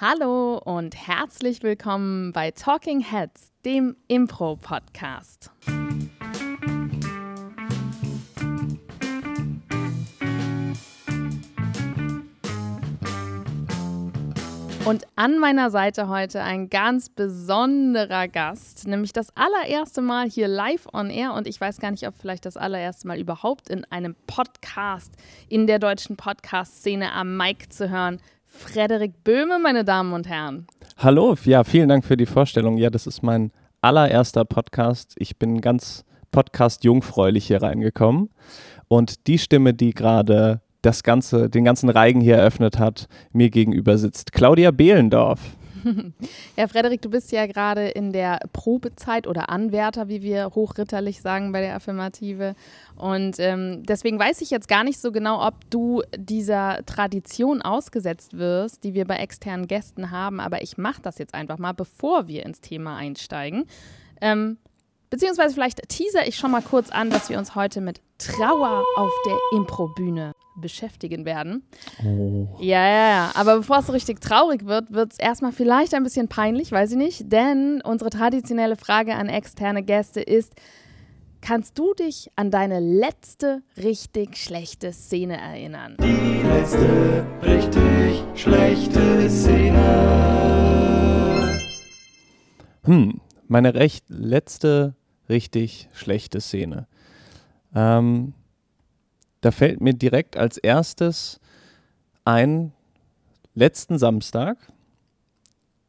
Hallo und herzlich willkommen bei Talking Heads, dem Impro-Podcast. Und an meiner Seite heute ein ganz besonderer Gast, nämlich das allererste Mal hier live on air und ich weiß gar nicht, ob vielleicht das allererste Mal überhaupt in einem Podcast in der deutschen Podcast-Szene am Mic zu hören. Frederik Böhme, meine Damen und Herren. Hallo, ja, vielen Dank für die Vorstellung. Ja, das ist mein allererster Podcast. Ich bin ganz podcast-jungfräulich hier reingekommen und die Stimme, die gerade das ganze, den ganzen Reigen hier eröffnet hat, mir gegenüber sitzt. Claudia Behlendorf. Ja, Frederik, du bist ja gerade in der Probezeit oder Anwärter, wie wir hochritterlich sagen bei der Affirmative. Und ähm, deswegen weiß ich jetzt gar nicht so genau, ob du dieser Tradition ausgesetzt wirst, die wir bei externen Gästen haben. Aber ich mache das jetzt einfach mal, bevor wir ins Thema einsteigen. Ähm, beziehungsweise vielleicht teaser ich schon mal kurz an, dass wir uns heute mit Trauer auf der Improbühne beschäftigen werden. Oh. Ja, ja, ja. Aber bevor es so richtig traurig wird, wird es erstmal vielleicht ein bisschen peinlich, weiß ich nicht. Denn unsere traditionelle Frage an externe Gäste ist: Kannst du dich an deine letzte richtig schlechte Szene erinnern? Die letzte richtig schlechte Szene. Hm, meine recht letzte richtig schlechte Szene. Ähm, da fällt mir direkt als erstes ein, letzten Samstag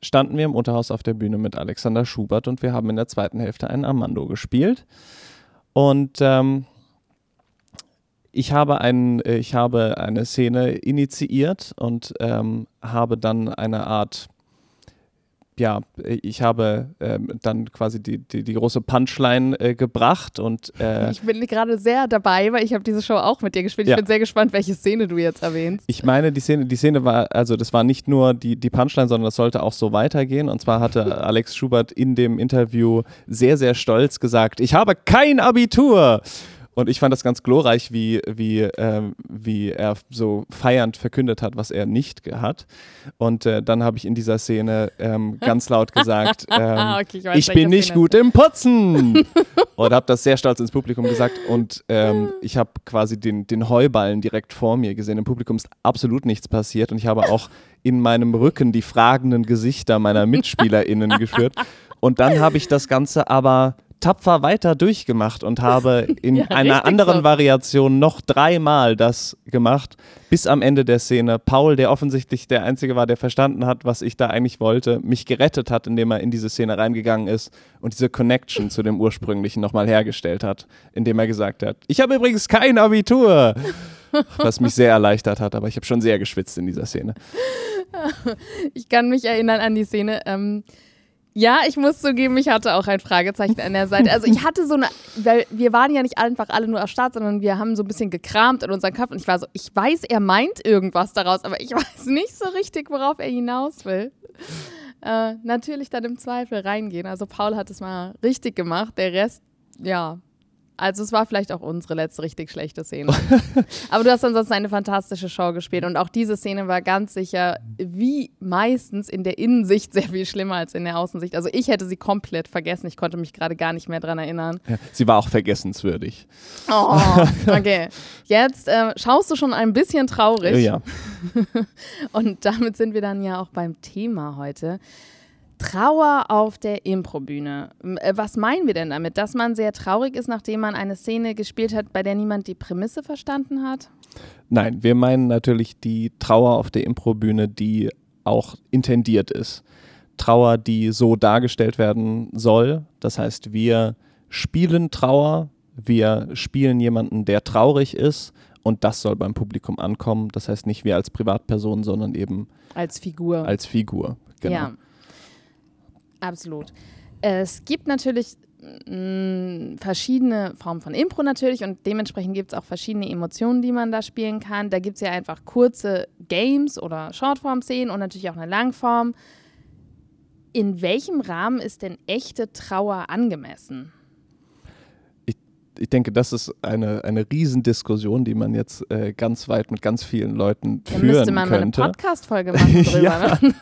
standen wir im Unterhaus auf der Bühne mit Alexander Schubert und wir haben in der zweiten Hälfte einen Armando gespielt. Und ähm, ich habe, ein, äh, ich habe eine Szene initiiert und ähm, habe dann eine Art ja, ich habe ähm, dann quasi die, die, die große Punchline äh, gebracht und äh, Ich bin gerade sehr dabei, weil ich habe diese Show auch mit dir gespielt. Ja. Ich bin sehr gespannt, welche Szene du jetzt erwähnst. ich meine, die Szene, die Szene war, also das war nicht nur die, die Punchline, sondern das sollte auch so weitergehen. Und zwar hatte Alex Schubert in dem Interview sehr, sehr stolz gesagt, ich habe kein Abitur. Und ich fand das ganz glorreich, wie, wie, ähm, wie er so feiernd verkündet hat, was er nicht hat. Und äh, dann habe ich in dieser Szene ähm, ganz laut gesagt, ähm, Okay, ich weiß, ich bin nicht Szene gut im Putzen. und habe das sehr stolz ins Publikum gesagt. Und ähm, ich habe quasi den, den Heuballen direkt vor mir gesehen. Im Publikum ist absolut nichts passiert. Und ich habe auch in meinem Rücken die fragenden Gesichter meiner MitspielerInnen geführt. Und dann habe ich das Ganze aber tapfer weiter durchgemacht und habe in Ja, einer anderen so. Variation noch dreimal das gemacht, bis am Ende der Szene Paul, der offensichtlich der Einzige war, der verstanden hat, was ich da eigentlich wollte, mich gerettet hat, indem er in diese Szene reingegangen ist und diese Connection zu dem ursprünglichen nochmal hergestellt hat, indem er gesagt hat, ich habe übrigens kein Abitur, was mich sehr erleichtert hat, aber ich habe schon sehr geschwitzt in dieser Szene. Ich kann mich erinnern an die Szene. Ähm, ja, ich muss zugeben, ich hatte auch ein Fragezeichen an der Seite. Also ich hatte so eine, weil wir waren ja nicht einfach alle nur erstarrt, sondern wir haben so ein bisschen gekramt in unseren Köpfen. Ich war so, ich weiß, er meint irgendwas daraus, aber ich weiß nicht so richtig, worauf er hinaus will. Äh, natürlich dann im Zweifel reingehen. Also Paul hat es mal richtig gemacht, der Rest, ja. Also es war vielleicht auch unsere letzte richtig schlechte Szene. Aber du hast ansonsten eine fantastische Show gespielt und auch diese Szene war ganz sicher, wie meistens in der Innensicht sehr viel schlimmer als in der Außensicht. Also ich hätte sie komplett vergessen. Ich konnte mich gerade gar nicht mehr dran erinnern. Sie war auch vergessenswürdig. Oh, okay. Jetzt äh, schaust du schon ein bisschen traurig. Ja. Und damit sind wir dann ja auch beim Thema heute. Trauer auf der Improbühne. Äh, Was meinen wir denn damit? Dass man sehr traurig ist, nachdem man eine Szene gespielt hat, bei der niemand die Prämisse verstanden hat? Nein, wir meinen natürlich die Trauer auf der Improbühne, die auch intendiert ist. Trauer, die so dargestellt werden soll. Das heißt, wir spielen Trauer, wir spielen jemanden, der traurig ist und das soll beim Publikum ankommen. Das heißt nicht wir als Privatperson, sondern eben Als Figur. als Figur. Genau. Ja, absolut. Es gibt natürlich mh, verschiedene Formen von Impro natürlich und dementsprechend gibt es auch verschiedene Emotionen, die man da spielen kann. Da gibt es ja einfach kurze Games oder Shortform-Szenen und natürlich auch eine Langform. In welchem Rahmen ist denn echte Trauer angemessen? Ich denke, das ist eine, eine Riesendiskussion, die man jetzt äh, ganz weit mit ganz vielen Leuten Da führen müsste man könnte. mal eine Podcast-Folge machen drüber. Ja. ne?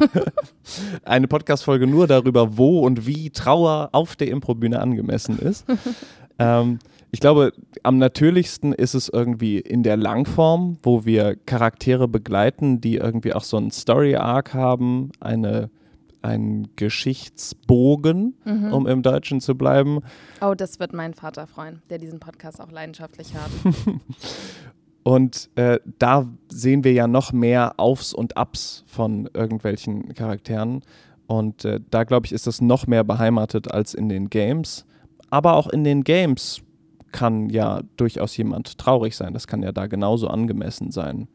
eine Podcast-Folge nur darüber, wo und wie Trauer auf der Improbühne angemessen ist. ähm, ich glaube, am natürlichsten ist es irgendwie in der Langform, wo wir Charaktere begleiten, die irgendwie auch so einen Story-Arc haben, eine, einen Geschichtsbogen, Mhm. um im Deutschen zu bleiben. Oh, das wird mein Vater freuen, der diesen Podcast auch leidenschaftlich hört. Und äh, da sehen wir ja noch mehr Aufs und Abs von irgendwelchen Charakteren. Und äh, da, glaube ich, ist das noch mehr beheimatet als in den Games. Aber auch in den Games kann ja durchaus jemand traurig sein. Das kann ja da genauso angemessen sein.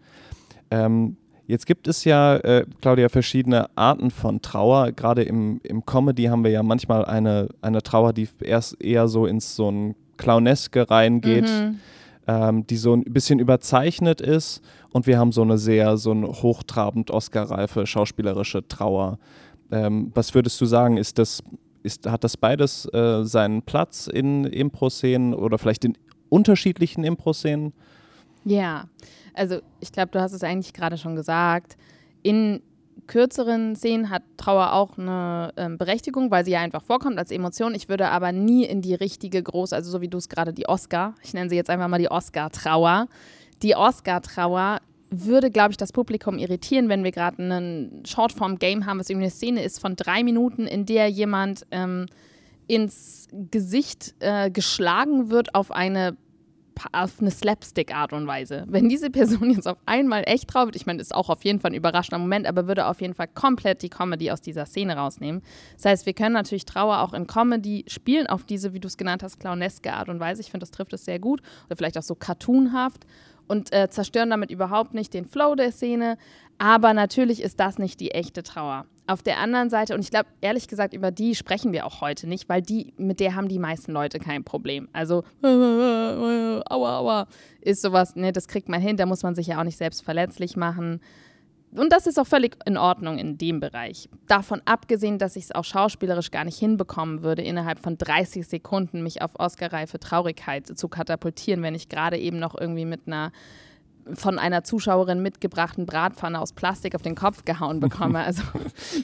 Ähm, jetzt gibt es ja, äh, Claudia, verschiedene Arten von Trauer. Gerade im, im Comedy haben wir ja manchmal eine, eine Trauer, die erst eher so ins so ein Clowneske reingeht Mhm. ähm, die so ein bisschen überzeichnet ist und wir haben so eine sehr, so eine hochtrabend Oscar-reife schauspielerische Trauer. Ähm, was würdest du sagen, ist das, ist, hat das beides äh, seinen Platz in Impro-Szenen oder vielleicht in unterschiedlichen Impro-Szenen? Ja, also ich glaube, du hast es eigentlich gerade schon gesagt. In kürzeren Szenen hat Trauer auch eine ähm, Berechtigung, weil sie ja einfach vorkommt als Emotion. Ich würde aber nie in die richtige groß, also so wie du es gerade die Oscar, ich nenne sie jetzt einfach mal die Oscar-Trauer. Die Oscar-Trauer würde, glaube ich, das Publikum irritieren, wenn wir gerade einen Shortform-Game haben, was irgendwie eine Szene ist von drei Minuten, in der jemand ähm, ins Gesicht äh, geschlagen wird auf eine auf eine Slapstick-Art und Weise. Wenn diese Person jetzt auf einmal echt traurig wird, ich meine, ist auch auf jeden Fall ein überraschender Moment, aber würde auf jeden Fall komplett die Comedy aus dieser Szene rausnehmen. Das heißt, wir können natürlich Trauer auch in Comedy spielen, auf diese, wie du es genannt hast, clowneske Art und Weise. Ich finde, das trifft es sehr gut. Oder vielleicht auch so cartoonhaft und äh, zerstören damit überhaupt nicht den Flow der Szene. Aber natürlich ist das nicht die echte Trauer. Auf der anderen Seite, und ich glaube, ehrlich gesagt, über die sprechen wir auch heute nicht, weil die, mit der haben die meisten Leute kein Problem. Also, aua, aua, ist sowas, ne, das kriegt man hin, da muss man sich ja auch nicht selbst verletzlich machen. Und das ist auch völlig in Ordnung in dem Bereich. Davon abgesehen, dass ich es auch schauspielerisch gar nicht hinbekommen würde, innerhalb von 30 Sekunden mich auf Oscar-reife Traurigkeit zu katapultieren, wenn ich gerade eben noch irgendwie mit einer von einer Zuschauerin mitgebrachten Bratpfanne aus Plastik auf den Kopf gehauen bekomme. Also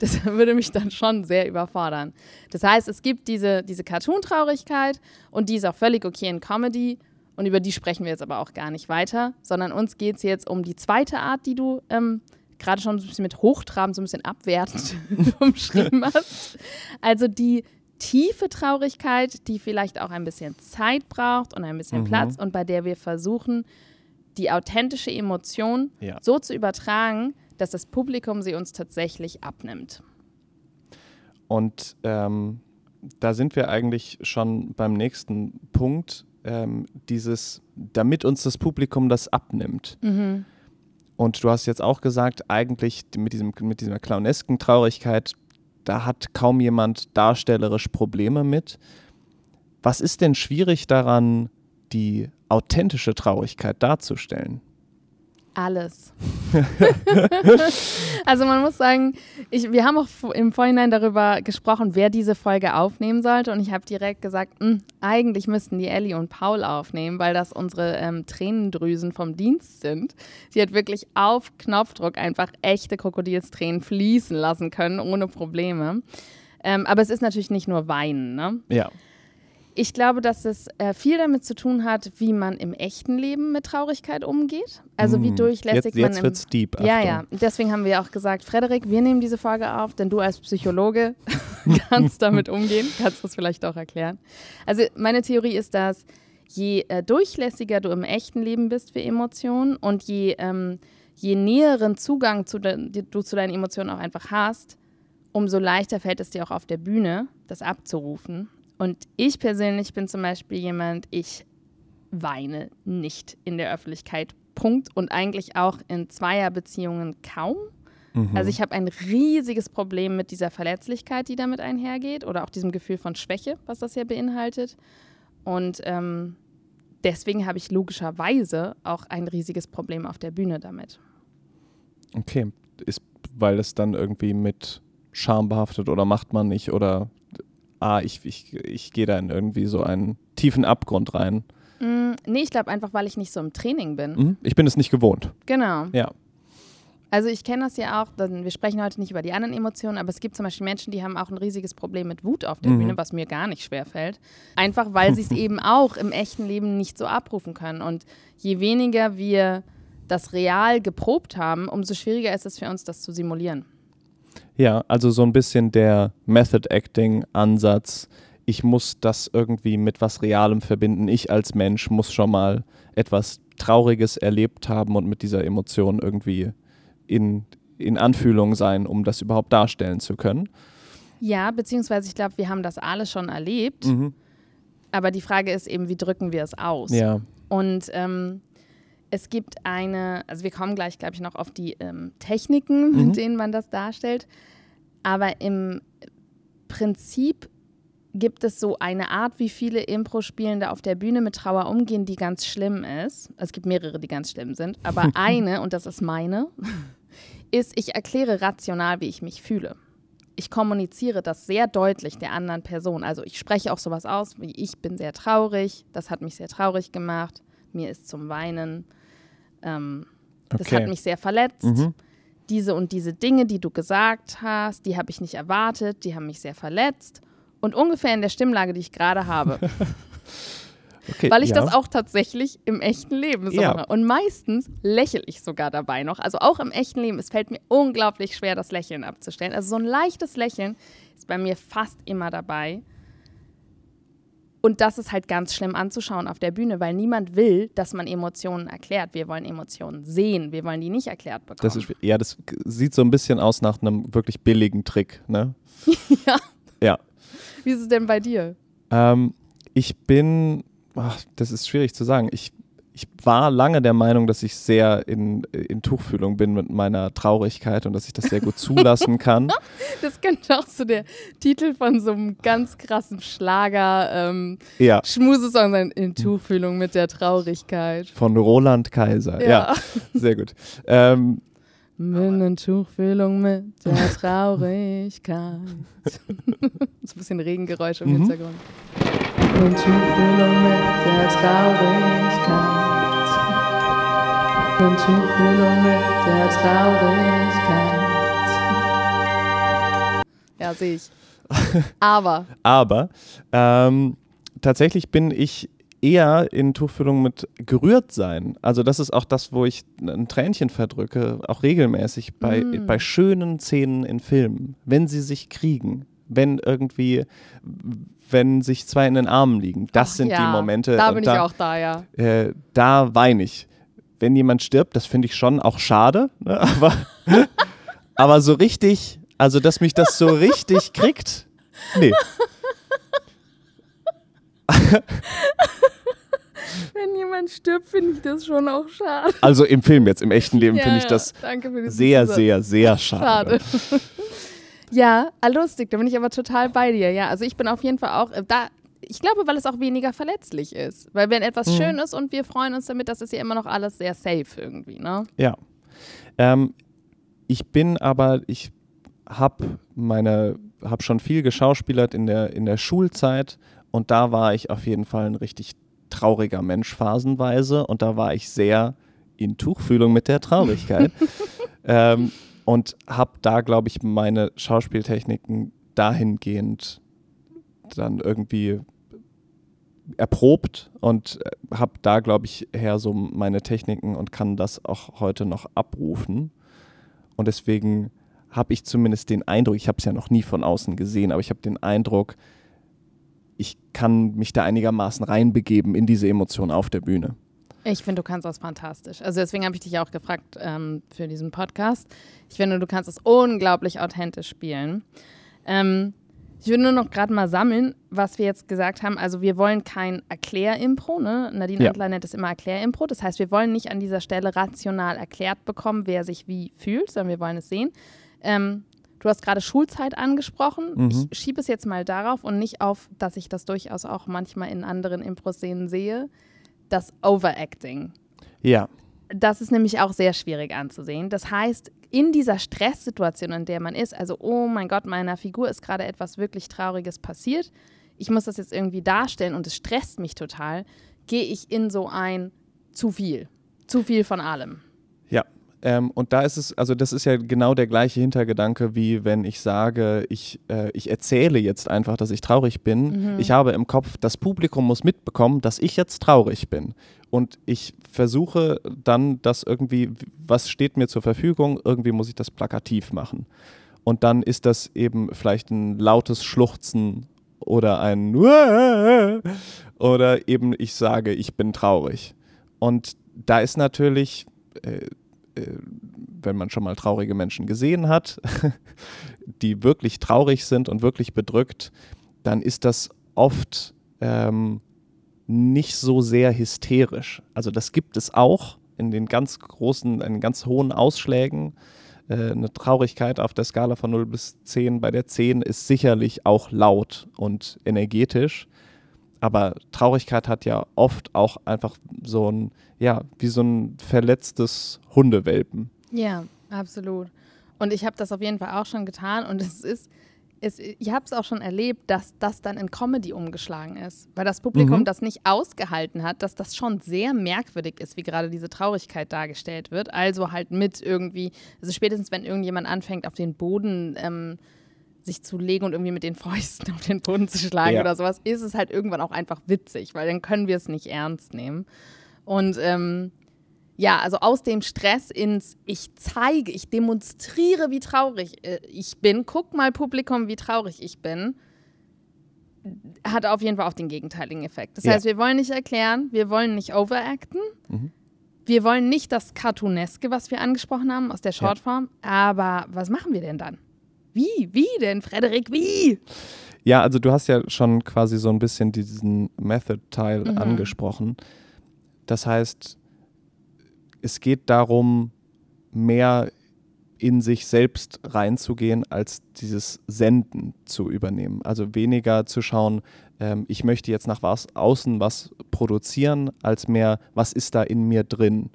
das würde mich dann schon sehr überfordern. Das heißt, es gibt diese, diese Cartoon-Traurigkeit und die ist auch völlig okay in Comedy. Und über die sprechen wir jetzt aber auch gar nicht weiter, sondern uns geht es jetzt um die zweite Art, die du ähm, gerade schon so ein bisschen mit Hochtraben, so ein bisschen abwertend umschrieben hast. Also die tiefe Traurigkeit, die vielleicht auch ein bisschen Zeit braucht und ein bisschen Mhm. Platz und bei der wir versuchen, die authentische Emotion Ja. so zu übertragen, dass das Publikum sie uns tatsächlich abnimmt. Und ähm, da sind wir eigentlich schon beim nächsten Punkt, ähm, dieses, damit uns das Publikum das abnimmt. Und du hast jetzt auch gesagt, eigentlich mit, diesem, mit dieser clownesken Traurigkeit, da hat kaum jemand darstellerisch Probleme mit. Was ist denn schwierig daran, die authentische Traurigkeit darzustellen? Alles. also man muss sagen, ich, wir haben auch im Vorhinein darüber gesprochen, wer diese Folge aufnehmen sollte. Und ich habe direkt gesagt, "Hm, eigentlich müssten die Ellie und Paul aufnehmen, weil das unsere ähm, Tränendrüsen vom Dienst sind. Die hat wirklich auf Knopfdruck einfach echte Krokodilstränen fließen lassen können, ohne Probleme. Ähm, aber es ist natürlich nicht nur Weinen, ne? Ja. Ich glaube, dass es äh, viel damit zu tun hat, wie man im echten Leben mit Traurigkeit umgeht. Also wie Hm. durchlässig jetzt, man jetzt wird's deep. ja, Achtung. ja. Deswegen haben wir auch gesagt, Frederik, wir nehmen diese Folge auf, denn du als Psychologe kannst damit umgehen. Kannst du es vielleicht auch erklären? Also meine Theorie ist, dass je äh, durchlässiger du im echten Leben bist für Emotionen und je, ähm, je näheren Zugang zu du zu deinen Emotionen auch einfach hast, umso leichter fällt es dir auch auf der Bühne, das abzurufen. Und ich persönlich bin zum Beispiel jemand, ich weine nicht in der Öffentlichkeit. Punkt. Und eigentlich auch in Zweierbeziehungen kaum. Mhm. Also ich habe ein riesiges Problem mit dieser Verletzlichkeit, die damit einhergeht, oder auch diesem Gefühl von Schwäche, was das ja beinhaltet. Und ähm, deswegen habe ich logischerweise auch ein riesiges Problem auf der Bühne damit. Okay. Ist, weil es dann irgendwie mit Scham behaftet oder macht man nicht oder ah, ich, ich, ich gehe da in irgendwie so einen tiefen Abgrund rein. Mm, nee, ich glaube einfach, weil ich nicht so im Training bin. Mhm. Ich bin es nicht gewohnt. Genau. Ja. Also ich kenne das ja auch, dann, wir sprechen heute nicht über die anderen Emotionen, aber es gibt zum Beispiel Menschen, die haben auch ein riesiges Problem mit Wut auf der Mhm. Bühne, was mir gar nicht schwer fällt. Einfach weil sie es eben auch im echten Leben nicht so abrufen können. Und je weniger wir das real geprobt haben, umso schwieriger ist es für uns, das zu simulieren. Ja, also so ein bisschen der Method Acting Ansatz. Ich muss das irgendwie mit was Realem verbinden. Ich als Mensch muss schon mal etwas Trauriges erlebt haben und mit dieser Emotion irgendwie in, in Anfühlung sein, um das überhaupt darstellen zu können. Ja, beziehungsweise ich glaube, wir haben das alle schon erlebt. Aber die Frage ist eben, wie drücken wir es aus? Ja. Und ähm, es gibt eine, also wir kommen gleich, glaube ich, noch auf die ähm, Techniken, Mhm. mit denen man das darstellt. Aber im Prinzip gibt es so eine Art, wie viele Impro-Spielende auf der Bühne mit Trauer umgehen, die ganz schlimm ist. Es gibt mehrere, die ganz schlimm sind. Aber eine, und das ist meine, ist, ich erkläre rational, wie ich mich fühle. Ich kommuniziere das sehr deutlich der anderen Person. Also ich spreche auch sowas aus, wie ich bin sehr traurig, das hat mich sehr traurig gemacht, mir ist zum Weinen, ähm, das Okay. hat mich sehr verletzt. Mhm. Diese und diese Dinge, die du gesagt hast, die habe ich nicht erwartet, die haben mich sehr verletzt. Und ungefähr in der Stimmlage, die ich gerade habe. Okay, Weil ich ja. das auch tatsächlich im echten Leben so Ja. mache. Und meistens lächle ich sogar dabei noch. Also auch im echten Leben. Es fällt mir unglaublich schwer, das Lächeln abzustellen. Also so ein leichtes Lächeln ist bei mir fast immer dabei. Und das ist halt ganz schlimm anzuschauen auf der Bühne, weil niemand will, dass man Emotionen erklärt. Wir wollen Emotionen sehen. Wir wollen die nicht erklärt bekommen. Das ist, ja, das sieht so ein bisschen aus nach einem wirklich billigen Trick. Ne? ja. Ja. Wie ist es denn bei dir? Ähm, ich bin, ach, das ist schwierig zu sagen. Ich, ich war lange der Meinung, dass ich sehr in, in Tuchfühlung bin mit meiner Traurigkeit und dass ich das sehr gut zulassen kann. Das könnte auch so der Titel von so einem ganz krassen Schlager ähm, Ja, Schmusesong sein. In Tuchfühlung mit der Traurigkeit. von Roland Kaiser. Ja, Ja. sehr gut. Ähm, Tuchfühlung mit der Traurigkeit. so ein bisschen Regengeräusche im Mhm. Hintergrund. In Tuchfühlung mit der Traurigkeit. In Tuchfühlung mit der Traurigkeit. Ja, sehe ich. Aber aber ähm, tatsächlich bin ich eher in Tuchfühlung mit gerührt sein. Also das ist auch das, wo ich ein Tränchen verdrücke, auch regelmäßig bei, Mm. bei schönen Szenen in Filmen, wenn sie sich kriegen, wenn irgendwie, wenn sich zwei in den Armen liegen. Das Ach sind ja, die Momente. Da und bin ich auch da, ja. äh, da weine ich. Wenn jemand stirbt, das finde ich schon auch schade, ne? aber, aber so richtig, also dass mich das so richtig kriegt, nee. Wenn jemand stirbt, finde ich das schon auch schade. Also im Film jetzt, im echten Leben finde ich Ja, das sehr, Zusatz. sehr, sehr schade. Schade. ja, lustig, da bin ich aber total bei dir. Ja, also ich bin auf jeden Fall auch äh, da. Ich glaube, weil es auch weniger verletzlich ist. Weil wenn etwas Mhm. schön ist und wir freuen uns damit, das ist ja immer noch alles sehr safe irgendwie, ne? Ja. Ähm, ich bin aber, ich habe meine, habe schon viel geschauspielert in der, in der Schulzeit und da war ich auf jeden Fall ein richtig trauriger Mensch phasenweise und da war ich sehr in Tuchfühlung mit der Traurigkeit ähm, und habe da, glaube ich, meine Schauspieltechniken dahingehend dann irgendwie erprobt und habe da, glaube ich, her so meine Techniken und kann das auch heute noch abrufen. Und deswegen habe ich zumindest den Eindruck, ich habe es ja noch nie von außen gesehen, aber ich habe den Eindruck, ich kann mich da einigermaßen reinbegeben in diese Emotion auf der Bühne. Ich finde, du kannst das fantastisch. Also deswegen habe ich dich auch gefragt ähm, für diesen Podcast. Ich finde, du kannst es unglaublich authentisch spielen. Ähm, ich würde nur noch gerade mal sammeln, was wir jetzt gesagt haben. Also wir wollen kein Erklärimpro, ne? Nadine Ja. Antler nennt es immer Erklärimpro. Das heißt, wir wollen nicht an dieser Stelle rational erklärt bekommen, wer sich wie fühlt, sondern wir wollen es sehen. Ähm, du hast gerade Schulzeit angesprochen. Mhm. Ich schiebe es jetzt mal darauf und nicht auf, dass ich das durchaus auch manchmal in anderen Impro-Szenen sehe. Das Overacting. Ja, Das ist nämlich auch sehr schwierig anzusehen. Das heißt, in dieser Stresssituation, in der man ist, also, oh mein Gott, meiner Figur ist gerade etwas wirklich Trauriges passiert, ich muss das jetzt irgendwie darstellen und es stresst mich total, gehe ich in so ein zu viel. Zu viel von allem. Ja. Ähm, und da ist es, also das ist ja genau der gleiche Hintergedanke, wie wenn ich sage, ich, äh, ich erzähle jetzt einfach, dass ich traurig bin. Mhm. Ich habe im Kopf, das Publikum muss mitbekommen, dass ich jetzt traurig bin. Und ich versuche dann das irgendwie, was steht mir zur Verfügung, irgendwie muss ich das plakativ machen. Und dann ist das eben vielleicht ein lautes Schluchzen oder ein oder eben ich sage, ich bin traurig. Und da ist natürlich, äh, äh, wenn man schon mal traurige Menschen gesehen hat, die wirklich traurig sind und wirklich bedrückt, dann ist das oft ähm, nicht so sehr hysterisch. Also das gibt es auch in den ganz großen, in ganz hohen Ausschlägen. Äh, eine Traurigkeit auf der Skala von 0 bis 10 bei der 10 ist sicherlich auch laut und energetisch. Aber Traurigkeit hat ja oft auch einfach so ein, ja, wie so ein verletztes Hundewelpen. Ja, absolut. Und ich habe das auf jeden Fall auch schon getan und es ist, es, ich habe es auch schon erlebt, dass das dann in Comedy umgeschlagen ist, weil das Publikum Mhm. das nicht ausgehalten hat, dass das schon sehr merkwürdig ist, wie gerade diese Traurigkeit dargestellt wird. Also halt mit irgendwie, also spätestens wenn irgendjemand anfängt, auf den Boden ähm, sich zu legen und irgendwie mit den Fäusten auf den Boden zu schlagen Ja. oder sowas, ist es halt irgendwann auch einfach witzig, weil dann können wir es nicht ernst nehmen. Und ähm, ja, also aus dem Stress ins Ich zeige, ich demonstriere, wie traurig äh, ich bin. Guck mal, Publikum, wie traurig ich bin. Hat auf jeden Fall auch den gegenteiligen Effekt. Das Ja. heißt, wir wollen nicht erklären, wir wollen nicht overacten. Mhm. Wir wollen nicht das Cartooneske, was wir angesprochen haben, aus der Shortform. Aber was machen wir denn dann? Wie? Wie denn, Frederik? Wie? Ja, also du hast ja schon quasi so ein bisschen diesen Method-Teil Mhm. angesprochen. Das heißt, es geht darum, mehr in sich selbst reinzugehen, als dieses Senden zu übernehmen. Also weniger zu schauen, ähm, ich möchte jetzt nach was, außen was produzieren, als mehr, was ist da in mir drin.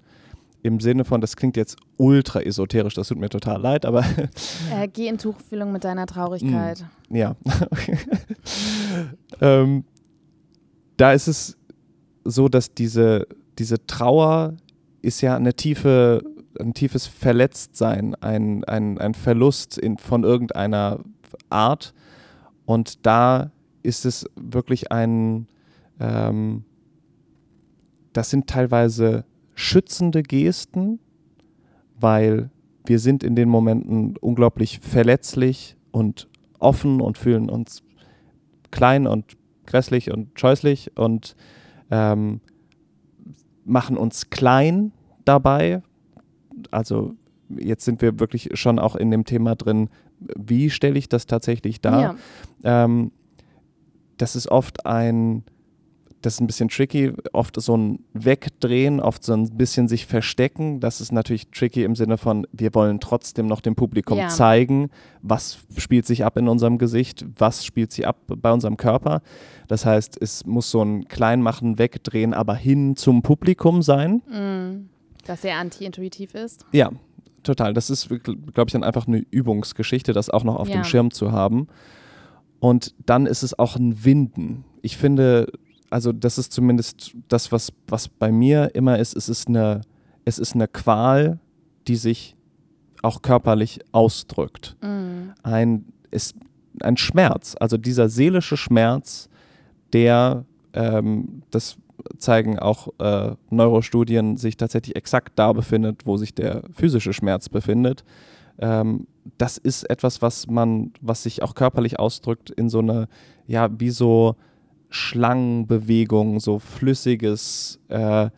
Im Sinne von, das klingt jetzt ultra esoterisch, das tut mir total leid, aber Äh, geh in Tuchfühlung mit deiner Traurigkeit. ja. ähm, da ist es so, dass diese, diese Trauer ist ja eine tiefe, ein tiefes Verletztsein, ein, ein, ein Verlust in, von irgendeiner Art. Und da ist es wirklich ein, ähm, das sind teilweise schützende Gesten, weil wir sind in den Momenten unglaublich verletzlich und offen und fühlen uns klein und grässlich und scheußlich und ähm, machen uns klein dabei. Also jetzt sind wir wirklich schon auch in dem Thema drin, wie stelle ich das tatsächlich dar? Ja. Ähm, das ist oft ein, das ist ein bisschen tricky, oft so ein Wegdrehen, oft so ein bisschen sich verstecken. Das ist natürlich tricky im Sinne von, wir wollen trotzdem noch dem Publikum Ja. zeigen, was spielt sich ab in unserem Gesicht, was spielt sich ab bei unserem Körper. Das heißt, es muss so ein Kleinmachen, Wegdrehen, aber hin zum Publikum sein. Mm, das sehr anti-intuitiv ist. Ja, total. Das ist, glaube ich, dann einfach eine Übungsgeschichte, das auch noch auf Ja. dem Schirm zu haben. Und dann ist es auch ein Winden. Ich finde, also das ist zumindest das, was, was bei mir immer ist, es ist eine, es ist eine Qual, die sich auch körperlich ausdrückt. Mm. Ein, ist ein Schmerz, also dieser seelische Schmerz, der, ähm, das zeigen auch äh, Neurostudien, sich tatsächlich exakt da befindet, wo sich der physische Schmerz befindet. Ähm, das ist etwas, was man, was sich auch körperlich ausdrückt in so eine, ja, wie so Schlangenbewegung, so flüssiges, äh,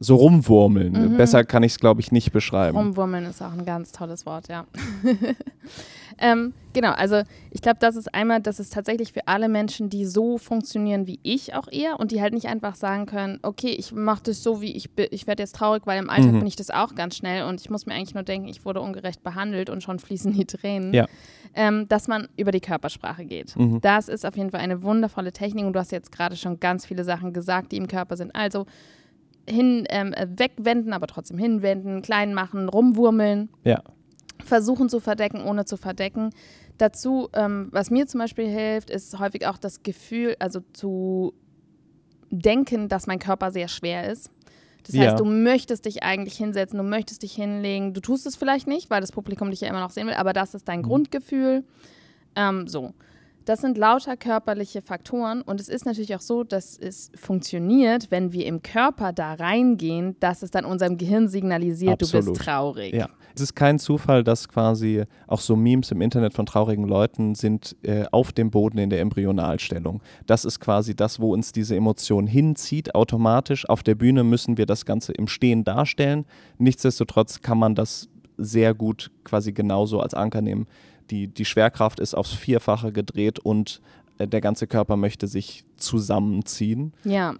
so rumwurmeln. Mhm. Besser kann ich es, glaube ich, nicht beschreiben. Rumwurmeln ist auch ein ganz tolles Wort, ja. ähm, genau, also ich glaube, das ist einmal, das ist tatsächlich für alle Menschen, die so funktionieren wie ich auch eher und die halt nicht einfach sagen können, okay, ich mache das so, wie ich bin, ich werde jetzt traurig, weil im Alltag Mhm. bin ich das auch ganz schnell und ich muss mir eigentlich nur denken, ich wurde ungerecht behandelt und schon fließen die Tränen. Ja. Ähm, dass man über die Körpersprache geht. Mhm. Das ist auf jeden Fall eine wundervolle Technik und du hast jetzt gerade schon ganz viele Sachen gesagt, die im Körper sind. Also hin, ähm, äh, wegwenden, aber trotzdem hinwenden, klein machen, rumwurmeln, Ja. versuchen zu verdecken, ohne zu verdecken. Dazu, ähm, was mir zum Beispiel hilft, ist häufig auch das Gefühl, also zu denken, dass mein Körper sehr schwer ist. Das Ja. heißt, du möchtest dich eigentlich hinsetzen, du möchtest dich hinlegen. Du tust es vielleicht nicht, weil das Publikum dich ja immer noch sehen will, aber das ist dein Grundgefühl. Ähm, so. Das sind lauter körperliche Faktoren und es ist natürlich auch so, dass es funktioniert, wenn wir im Körper da reingehen, dass es dann unserem Gehirn signalisiert, du Absolut. bist traurig. Ja. Es ist kein Zufall, dass quasi auch so Memes im Internet von traurigen Leuten sind äh, auf dem Boden in der Embryonalstellung. Das ist quasi das, wo uns diese Emotion hinzieht, automatisch. Auf der Bühne müssen wir das Ganze im Stehen darstellen. Nichtsdestotrotz kann man das sehr gut quasi genauso als Anker nehmen. Die, die Schwerkraft ist aufs Vierfache gedreht und äh, der ganze Körper möchte sich zusammenziehen. Ja.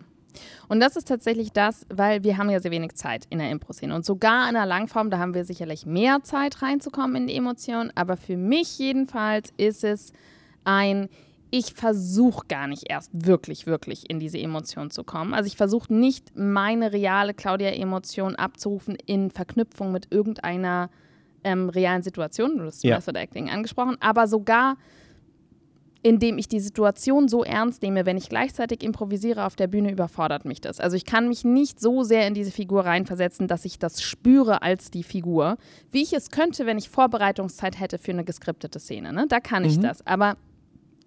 Und das ist tatsächlich das, weil wir haben ja sehr wenig Zeit in der Impro-Szene. Und sogar in der Langform, da haben wir sicherlich mehr Zeit reinzukommen in die Emotionen. Aber für mich jedenfalls ist es ein, ich versuche gar nicht erst wirklich, wirklich in diese Emotion zu kommen. Also ich versuche nicht meine reale Claudia-Emotion abzurufen in Verknüpfung mit irgendeiner ähm, realen Situation. Du hast Ja. Method Acting angesprochen. Aber sogar indem ich die Situation so ernst nehme, wenn ich gleichzeitig improvisiere auf der Bühne, überfordert mich das. Also ich kann mich nicht so sehr in diese Figur reinversetzen, dass ich das spüre als die Figur, wie ich es könnte, wenn ich Vorbereitungszeit hätte für eine geskriptete Szene. Ne? Da kann ich das. Aber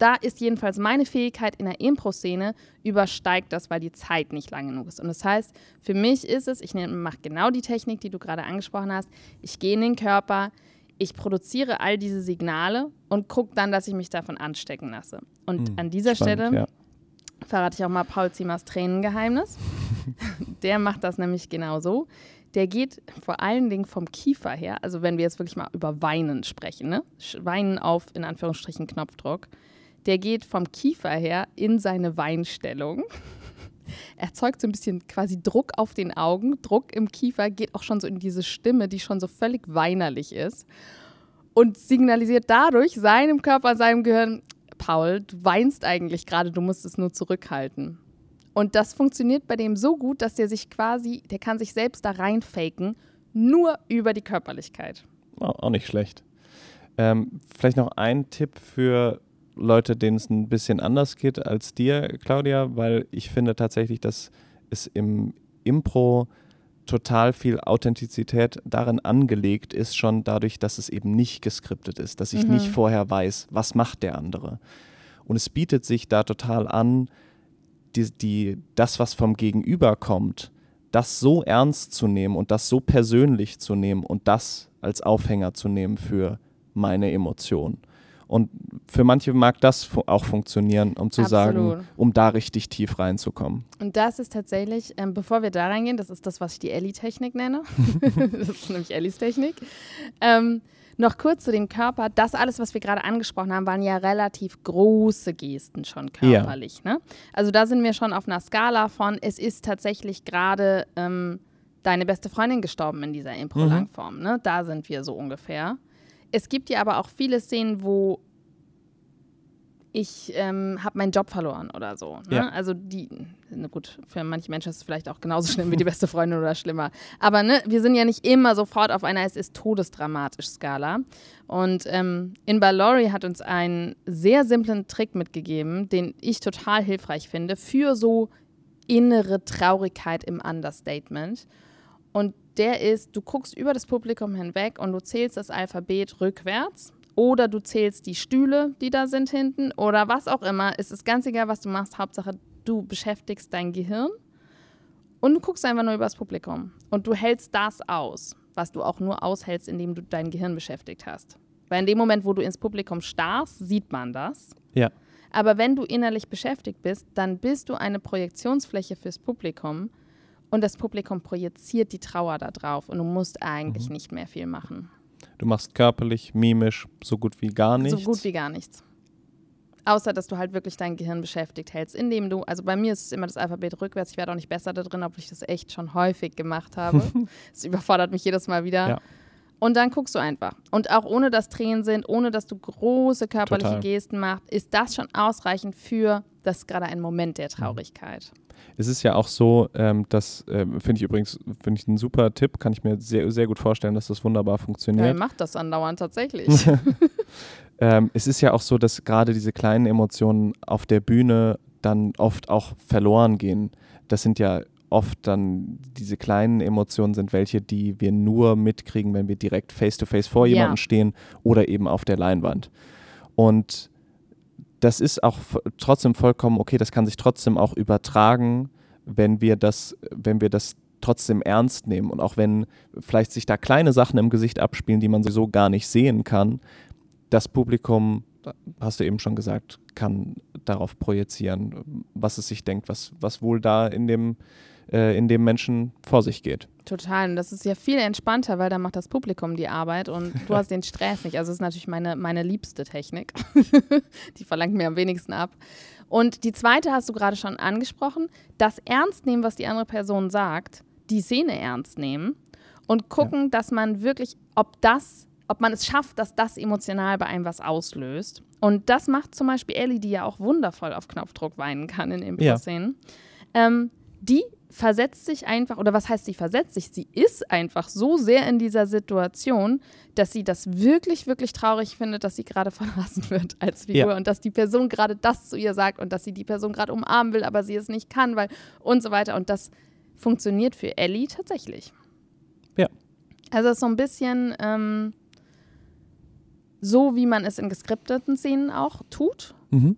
da ist jedenfalls meine Fähigkeit in der Impro-Szene übersteigt das, weil die Zeit nicht lang genug ist. Und das heißt, für mich ist es, ich mache genau die Technik, die du gerade angesprochen hast. Ich gehe in den Körper, ich produziere all diese Signale und gucke dann, dass ich mich davon anstecken lasse. Und an dieser Spannend, Stelle ja. verrate ich auch mal Paul Ziemers Tränengeheimnis. Der macht das nämlich genau so. Der geht vor allen Dingen vom Kiefer her, also wenn wir jetzt wirklich mal über Weinen sprechen, ne? Weinen auf, in Anführungsstrichen, Knopfdruck. Der geht vom Kiefer her in seine Weinstellung. Erzeugt so ein bisschen quasi Druck auf den Augen, Druck im Kiefer, geht auch schon so in diese Stimme, die schon so völlig weinerlich ist. Und signalisiert dadurch seinem Körper, seinem Gehirn, Paul, du weinst eigentlich gerade, du musst es nur zurückhalten. Und das funktioniert bei dem so gut, dass der sich quasi, der kann sich selbst da reinfaken, nur über die Körperlichkeit. Auch nicht schlecht. Ähm, vielleicht noch ein Tipp für Leute, denen es ein bisschen anders geht als dir, Claudia, weil ich finde tatsächlich, dass es im Impro total viel Authentizität darin angelegt ist, schon dadurch, dass es eben nicht geskriptet ist, dass ich nicht vorher weiß, was macht der andere. Und es bietet sich da total an, die, die, das, was vom Gegenüber kommt, das so ernst zu nehmen und das so persönlich zu nehmen und das als Aufhänger zu nehmen für meine Emotion. Und für manche mag das auch funktionieren, um zu sagen, Absolut. um da richtig tief reinzukommen. Und das ist tatsächlich, ähm, bevor wir da reingehen, das ist das, was ich die Ellie-Technik nenne. das ist nämlich Ellies Technik. Ähm, noch kurz zu dem Körper. Das alles, was wir gerade angesprochen haben, waren ja relativ große Gesten schon körperlich. Ne? Also da sind wir schon auf einer Skala von, es ist tatsächlich gerade ähm, deine beste Freundin gestorben in dieser Impro-Langform. Ne? Da sind wir so ungefähr. Es gibt ja aber auch viele Szenen, wo ich ähm, habe meinen Job verloren oder so. Ne? Ja. Also die, na gut, für manche Menschen ist es vielleicht auch genauso schlimm wie die beste Freundin oder schlimmer. Aber ne, wir sind ja nicht immer sofort auf einer Es ist todesdramatisch Skala. Und ähm, in Balori hat uns einen sehr simplen Trick mitgegeben, den ich total hilfreich finde für so innere Traurigkeit im Understatement. Und der ist, du guckst über das Publikum hinweg und du zählst das Alphabet rückwärts oder du zählst die Stühle, die da sind hinten oder was auch immer. Es ist ganz egal, was du machst. Hauptsache, du beschäftigst dein Gehirn und du guckst einfach nur über das Publikum. Und du hältst das aus, was du auch nur aushältst, indem du dein Gehirn beschäftigt hast. Weil in dem Moment, wo du ins Publikum starrst, sieht man das. Ja. Aber wenn du innerlich beschäftigt bist, dann bist du eine Projektionsfläche fürs Publikum und das Publikum projiziert die Trauer da drauf und du musst eigentlich nicht mehr viel machen. Du machst körperlich, mimisch so gut wie gar nichts. So gut wie gar nichts. Außer, dass du halt wirklich dein Gehirn beschäftigt hältst, indem du, also bei mir ist es immer das Alphabet rückwärts, ich werde auch nicht besser da drin, obwohl ich das echt schon häufig gemacht habe. Es überfordert mich jedes Mal wieder. Ja. Und dann guckst du einfach. Und auch ohne dass Tränen sind, ohne dass du große körperliche Total. Gesten machst, ist das schon ausreichend für, das ist gerade ein Moment der Traurigkeit. Es ist ja auch so, ähm, das ähm, finde ich übrigens finde ich einen super Tipp, kann ich mir sehr, sehr gut vorstellen, dass das wunderbar Ja, funktioniert. ihr macht das andauernd tatsächlich. Ähm, es ist ja auch so, dass gerade diese kleinen Emotionen auf der Bühne dann oft auch verloren gehen. Das sind ja oft dann diese kleinen Emotionen sind welche, die wir nur mitkriegen, wenn wir direkt face-to-face vor Ja. jemandem stehen oder eben auf der Leinwand. Und das ist auch trotzdem vollkommen okay, das kann sich trotzdem auch übertragen, wenn wir das, wenn wir das trotzdem ernst nehmen und auch wenn vielleicht sich da kleine Sachen im Gesicht abspielen, die man sowieso gar nicht sehen kann, das Publikum, hast du eben schon gesagt, kann darauf projizieren, was es sich denkt, was, was wohl da in dem, äh, in dem Menschen vor sich geht. Total. Und das ist ja viel entspannter, weil da macht das Publikum die Arbeit und du hast den Stress nicht. Also das ist natürlich meine, meine liebste Technik. die verlangt mir am wenigsten ab. Und die zweite hast du gerade schon angesprochen. Das Ernst nehmen, was die andere Person sagt, die Szene ernst nehmen und gucken, dass man wirklich, ob das, ob man es schafft, dass das emotional bei einem was auslöst. Und das macht zum Beispiel Ellie, die ja auch wundervoll auf Knopfdruck weinen kann in Impro-Szenen. Ähm, die versetzt sich einfach, oder was heißt sie versetzt sich? Sie ist einfach so sehr in dieser Situation, dass sie das wirklich, wirklich traurig findet, dass sie gerade verlassen wird als Figur Ja. und dass die Person gerade das zu ihr sagt und dass sie die Person gerade umarmen will, aber sie es nicht kann, weil und so weiter. Und das funktioniert für Ellie tatsächlich. Ja. Also es ist so ein bisschen ähm, so, wie man es in geskripteten Szenen auch tut, Mhm.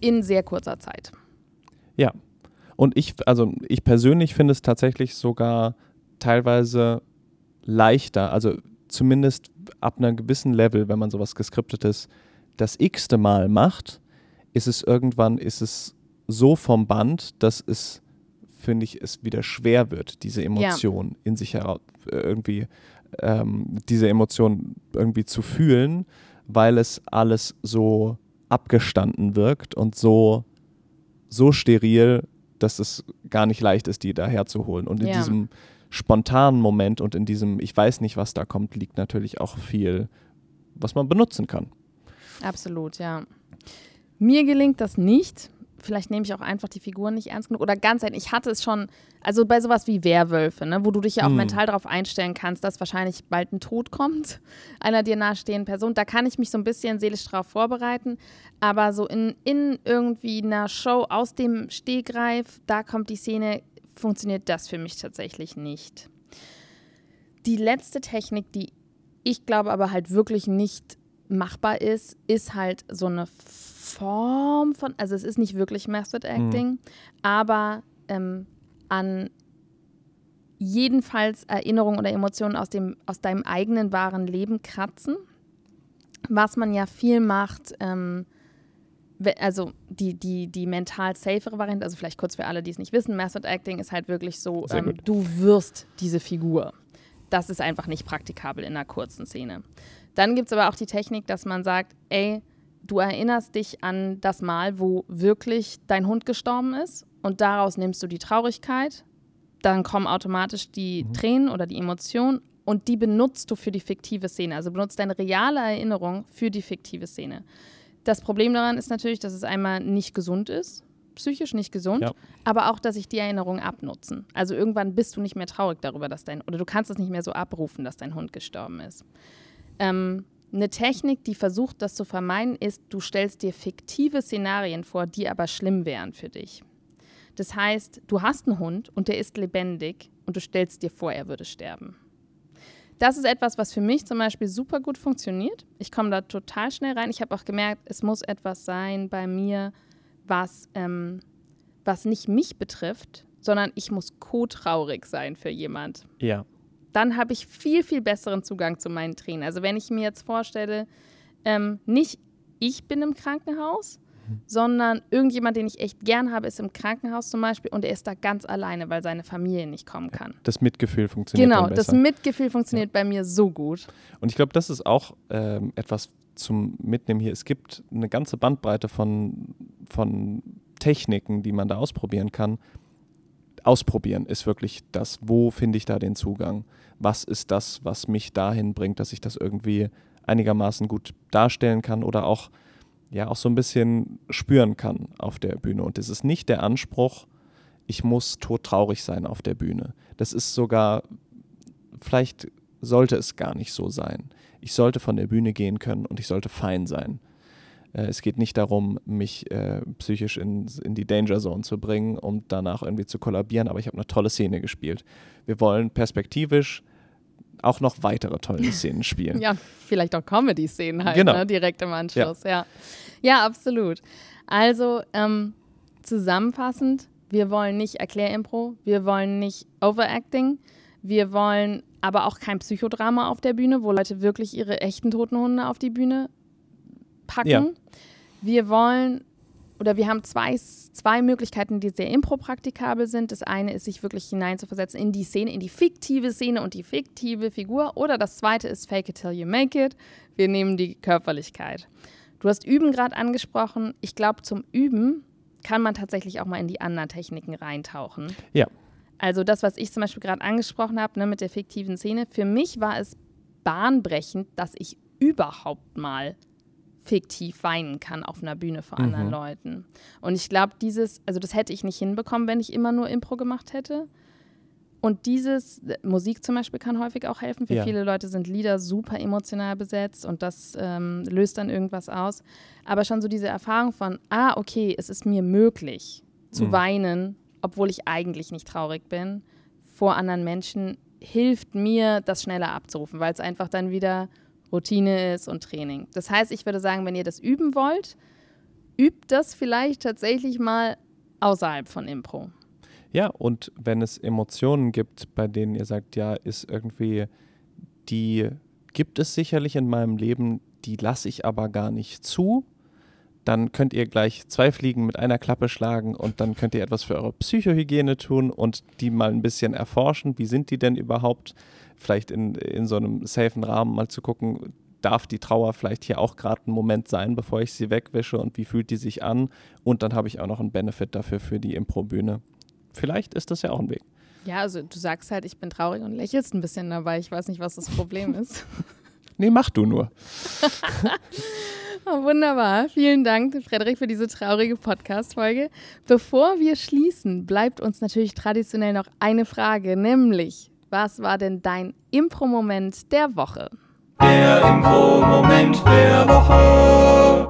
in sehr kurzer Zeit. Ja. Und ich, also ich persönlich finde es tatsächlich sogar teilweise leichter, also zumindest ab einem gewissen Level, wenn man sowas geskriptetes das x-te Mal macht, ist es irgendwann, ist es so vom Band, dass es, finde ich, es wieder schwer wird, diese Emotion in sich heraus, irgendwie, ähm, diese Emotion irgendwie zu fühlen, weil es alles so abgestanden wirkt und so, so steril, dass es gar nicht leicht ist, die da herzuholen. Und in Ja. diesem spontanen Moment und in diesem, ich weiß nicht, was da kommt, liegt natürlich auch viel, was man benutzen kann. Absolut, ja. Mir gelingt das nicht. Vielleicht nehme ich auch einfach die Figuren nicht ernst genug. Oder ganz ehrlich, ich hatte es schon, also bei sowas wie Werwölfe, ne, wo du dich ja auch Hm. mental darauf einstellen kannst, dass wahrscheinlich bald ein Tod kommt, einer dir nahestehenden Person. Da kann ich mich so ein bisschen seelisch drauf vorbereiten. Aber so in, in irgendwie einer Show aus dem Stegreif, da kommt die Szene, funktioniert das für mich tatsächlich nicht. Die letzte Technik, die ich glaube aber halt wirklich nicht machbar ist, ist halt so eine Form von, also es ist nicht wirklich Method Acting, aber ähm, an jedenfalls Erinnerungen oder Emotionen aus, dem, aus deinem eigenen wahren Leben kratzen, was man ja viel macht, ähm, also die, die, die mental safere Variante, also vielleicht kurz für alle, die es nicht wissen, Method Acting ist halt wirklich so, ähm, du wirst diese Figur. Das ist einfach nicht praktikabel in einer kurzen Szene. Dann gibt es aber auch die Technik, dass man sagt, ey, du erinnerst dich an das Mal, wo wirklich dein Hund gestorben ist und daraus nimmst du die Traurigkeit, dann kommen automatisch die Tränen oder die Emotionen und die benutzt du für die fiktive Szene. Also benutzt deine reale Erinnerung für die fiktive Szene. Das Problem daran ist natürlich, dass es einmal nicht gesund ist, psychisch nicht gesund, Ja. aber auch, dass sich die Erinnerungen abnutzen. Also irgendwann bist du nicht mehr traurig darüber, dass dein, oder du kannst es nicht mehr so abrufen, dass dein Hund gestorben ist. Ähm, eine Technik, die versucht, das zu vermeiden, ist, du stellst dir fiktive Szenarien vor, die aber schlimm wären für dich. Das heißt, du hast einen Hund und der ist lebendig und du stellst dir vor, er würde sterben. Das ist etwas, was für mich zum Beispiel super gut funktioniert. Ich komme da total schnell rein. Ich habe auch gemerkt, es muss etwas sein bei mir, was, ähm, was nicht mich betrifft, sondern ich muss co-traurig sein für jemand Ja. Dann habe ich viel, viel besseren Zugang zu meinen Tränen. Also wenn ich mir jetzt vorstelle, ähm, nicht ich bin im Krankenhaus, sondern irgendjemand, den ich echt gern habe, ist im Krankenhaus zum Beispiel und er ist da ganz alleine, weil seine Familie nicht kommen kann. Das Mitgefühl funktioniert Genau, das. Mitgefühl funktioniert bei mir so gut. Und ich glaube, das ist auch ähm, etwas zum Mitnehmen hier. Es gibt eine ganze Bandbreite von, von Techniken, die man da ausprobieren kann. Ausprobieren ist wirklich das, wo finde ich da den Zugang? Was ist das, was mich dahin bringt, dass ich das irgendwie einigermaßen gut darstellen kann oder auch, ja, auch so ein bisschen spüren kann auf der Bühne. Und es ist nicht der Anspruch, ich muss todtraurig sein auf der Bühne. Das ist sogar, vielleicht sollte es gar nicht so sein. Ich sollte von der Bühne gehen können und ich sollte fein sein. Äh, es geht nicht darum, mich äh, psychisch in, in die Danger Zone zu bringen, um danach irgendwie zu kollabieren, aber ich habe eine tolle Szene gespielt. Wir wollen perspektivisch auch noch weitere tolle Szenen spielen. Ja, vielleicht auch Comedy-Szenen halt, Genau. ne? direkt im Anschluss. Ja, ja. absolut. Also ähm, zusammenfassend, wir wollen nicht Erklärimpro, wir wollen nicht Overacting, wir wollen aber auch kein Psychodrama auf der Bühne, wo Leute wirklich ihre echten toten Hunde auf die Bühne packen. Ja. Wir wollen oder wir haben zwei, zwei Möglichkeiten, die sehr impro-praktikabel sind. Das eine ist, sich wirklich hineinzuversetzen in die Szene, in die fiktive Szene und die fiktive Figur. Oder das zweite ist Fake it till you make it. Wir nehmen die Körperlichkeit. Du hast Üben gerade angesprochen. Ich glaube, zum Üben kann man tatsächlich auch mal in die anderen Techniken reintauchen. Ja. Also das, was ich zum Beispiel gerade angesprochen habe, ne, mit der fiktiven Szene, für mich war es bahnbrechend, dass ich überhaupt mal fiktiv weinen kann auf einer Bühne vor anderen Leuten. Und ich glaube, dieses, also das hätte ich nicht hinbekommen, wenn ich immer nur Impro gemacht hätte. Und dieses, Musik zum Beispiel kann häufig auch helfen. Für Ja. viele Leute sind Lieder super emotional besetzt und das ähm, löst dann irgendwas aus. Aber schon so diese Erfahrung von, ah, okay, es ist mir möglich zu weinen, obwohl ich eigentlich nicht traurig bin, vor anderen Menschen, hilft mir, das schneller abzurufen, weil es einfach dann wieder Routine ist und Training. Das heißt, ich würde sagen, wenn ihr das üben wollt, übt das vielleicht tatsächlich mal außerhalb von Impro. Ja, und wenn es Emotionen gibt, bei denen ihr sagt, ja, ist irgendwie, die gibt es sicherlich in meinem Leben, die lasse ich aber gar nicht zu, dann könnt ihr gleich zwei Fliegen mit einer Klappe schlagen und dann könnt ihr etwas für eure Psychohygiene tun und die mal ein bisschen erforschen. Wie sind die denn überhaupt? Vielleicht in, in so einem safen Rahmen mal zu gucken, darf die Trauer vielleicht hier auch gerade ein Moment sein, bevor ich sie wegwische und wie fühlt die sich an? Und dann habe ich auch noch einen Benefit dafür für die Impro-Bühne. Vielleicht ist das ja auch ein Weg. Ja, also du sagst halt, ich bin traurig und lächelst ein bisschen dabei. Ich weiß nicht, was das Problem ist. Nee, mach du nur. Oh, wunderbar. Vielen Dank, Frederik, für diese traurige Podcast-Folge. Bevor wir schließen, bleibt uns natürlich traditionell noch eine Frage, nämlich, was war denn dein Impro-Moment der Woche? Der Info-Moment der Woche.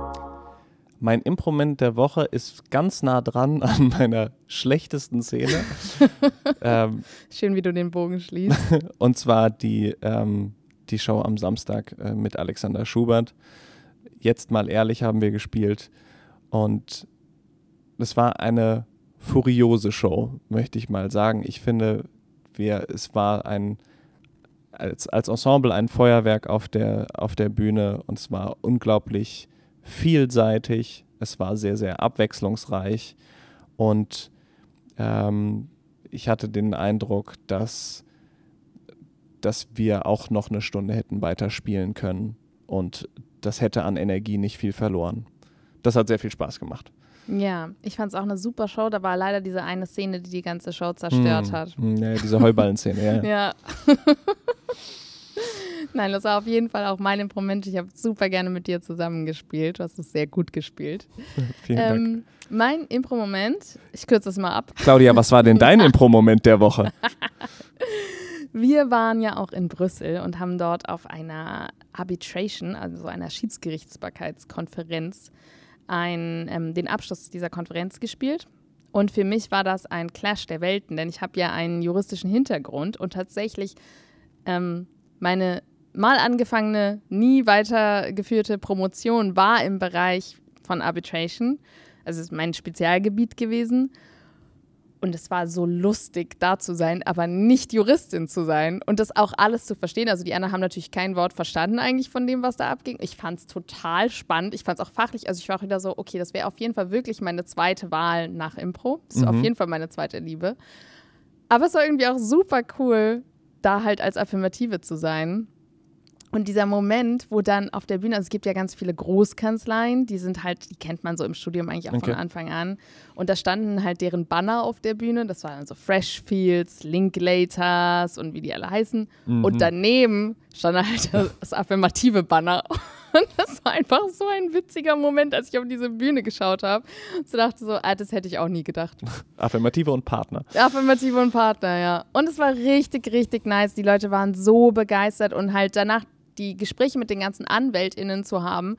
Mein Improment der Woche ist ganz nah dran an meiner schlechtesten Szene. ähm, Schön, wie du den Bogen schließt. und zwar die, ähm, die Show am Samstag äh, mit Alexander Schubert. Jetzt mal ehrlich haben wir gespielt. Und es war eine furiose Show, möchte ich mal sagen. Ich finde, wir, es war ein als, als Ensemble ein Feuerwerk auf der, auf der Bühne und es war unglaublich vielseitig, es war sehr, sehr abwechslungsreich und ähm, ich hatte den Eindruck, dass, dass wir auch noch eine Stunde hätten weiterspielen können und das hätte an Energie nicht viel verloren. Das hat sehr viel Spaß gemacht. Ja, ich fand es auch eine super Show. Da war leider diese eine Szene, die die ganze Show zerstört Hm, hat. hm, Ja, diese Heuballenszene, ja. ja. Nein, das war auf jeden Fall auch mein Improment. Ich habe super gerne mit dir zusammengespielt. Du hast es sehr gut gespielt. Vielen Dank. Ähm, mein Impro-Moment, ich kürze es mal ab. Claudia, was war denn dein Impro-Moment der Woche? Wir waren ja auch in Brüssel und haben dort auf einer Arbitration, also einer Schiedsgerichtsbarkeitskonferenz, ein, ähm, den Abschluss dieser Konferenz gespielt. Und für mich war das ein Clash der Welten, denn ich habe ja einen juristischen Hintergrund und tatsächlich ähm, meine mal angefangene, nie weitergeführte Promotion war im Bereich von Arbitration. Also es ist mein Spezialgebiet gewesen. Und es war so lustig, da zu sein, aber nicht Juristin zu sein und das auch alles zu verstehen. Also die anderen haben natürlich kein Wort verstanden eigentlich von dem, was da abging. Ich fand es total spannend. Ich fand es auch fachlich, also ich war auch wieder so, okay, das wäre auf jeden Fall wirklich meine zweite Wahl nach Impro. Das ist auf jeden Fall meine zweite Liebe. Aber es war irgendwie auch super cool, da halt als Affirmative zu sein. Und dieser Moment, wo dann auf der Bühne, also es gibt ja ganz viele Großkanzleien, die sind halt, die kennt man so im Studium eigentlich auch Okay. von Anfang an. Und da standen halt deren Banner auf der Bühne. Das waren so Freshfields, Linklaters und wie die alle heißen. Und daneben stand halt das affirmative Banner. Und das war einfach so ein witziger Moment, als ich auf diese Bühne geschaut habe. So dachte so, ah, das hätte ich auch nie gedacht. Affirmative und Partner. Affirmative und Partner, ja. Und es war richtig, richtig nice. Die Leute waren so begeistert und halt danach die Gespräche mit den ganzen AnwältInnen zu haben,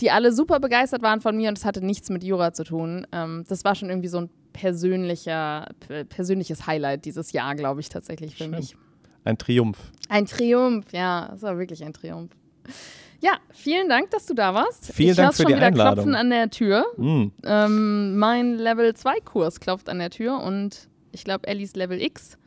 die alle super begeistert waren von mir und es hatte nichts mit Jura zu tun. Ähm, das war schon irgendwie so ein persönlicher, persönliches Highlight dieses Jahr, glaube ich, tatsächlich für Schön. mich. Ein Triumph. Ein Triumph, ja, es war wirklich ein Triumph. Ja, vielen Dank, dass du da warst. Vielen ich Dank für schon die wieder Einladung. klopfen an der Tür. Mm. Ähm, mein Level 2 Kurs klopft an der Tür und ich glaube, Ellis Level X.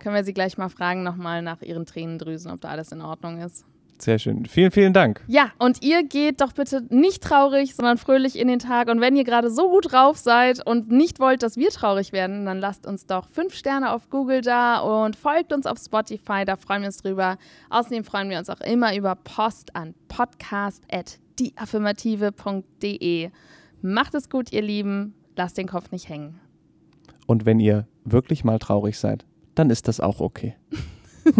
Können wir sie gleich mal fragen, nochmal nach ihren Tränendrüsen, ob da alles in Ordnung ist. Sehr schön. Vielen, vielen Dank. Ja, und ihr geht doch bitte nicht traurig, sondern fröhlich in den Tag. Und wenn ihr gerade so gut drauf seid und nicht wollt, dass wir traurig werden, dann lasst uns doch fünf Sterne auf Google da und folgt uns auf Spotify. Da freuen wir uns drüber. Außerdem freuen wir uns auch immer über Post an podcast.deaffirmative.de. Macht es gut, ihr Lieben. Lasst den Kopf nicht hängen. Und wenn ihr wirklich mal traurig seid, dann ist das auch okay.